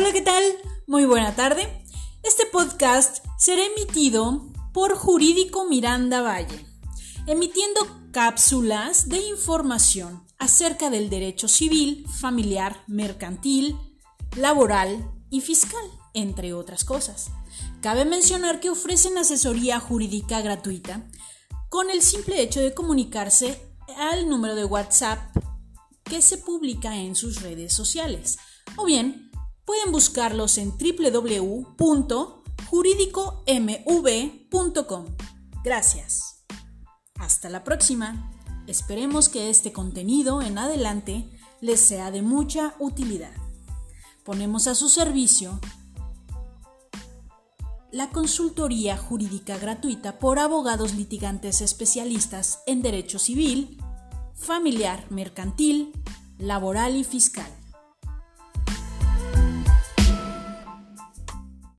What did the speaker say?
Hola, ¿qué tal? Muy buena tarde. Este podcast será emitido por Jurídico Miranda Valle, emitiendo cápsulas de información acerca del derecho civil, familiar, mercantil, laboral y fiscal, entre otras cosas. Cabe mencionar que ofrecen asesoría jurídica gratuita con el simple hecho de comunicarse al número de WhatsApp que se publica en sus redes sociales o bien pueden buscarlos en www.juridicomv.com. Gracias. Hasta la próxima. Esperemos que este contenido en adelante les sea de mucha utilidad. Ponemos a su servicio la consultoría jurídica gratuita por abogados litigantes especialistas en derecho civil, familiar, mercantil, laboral y fiscal.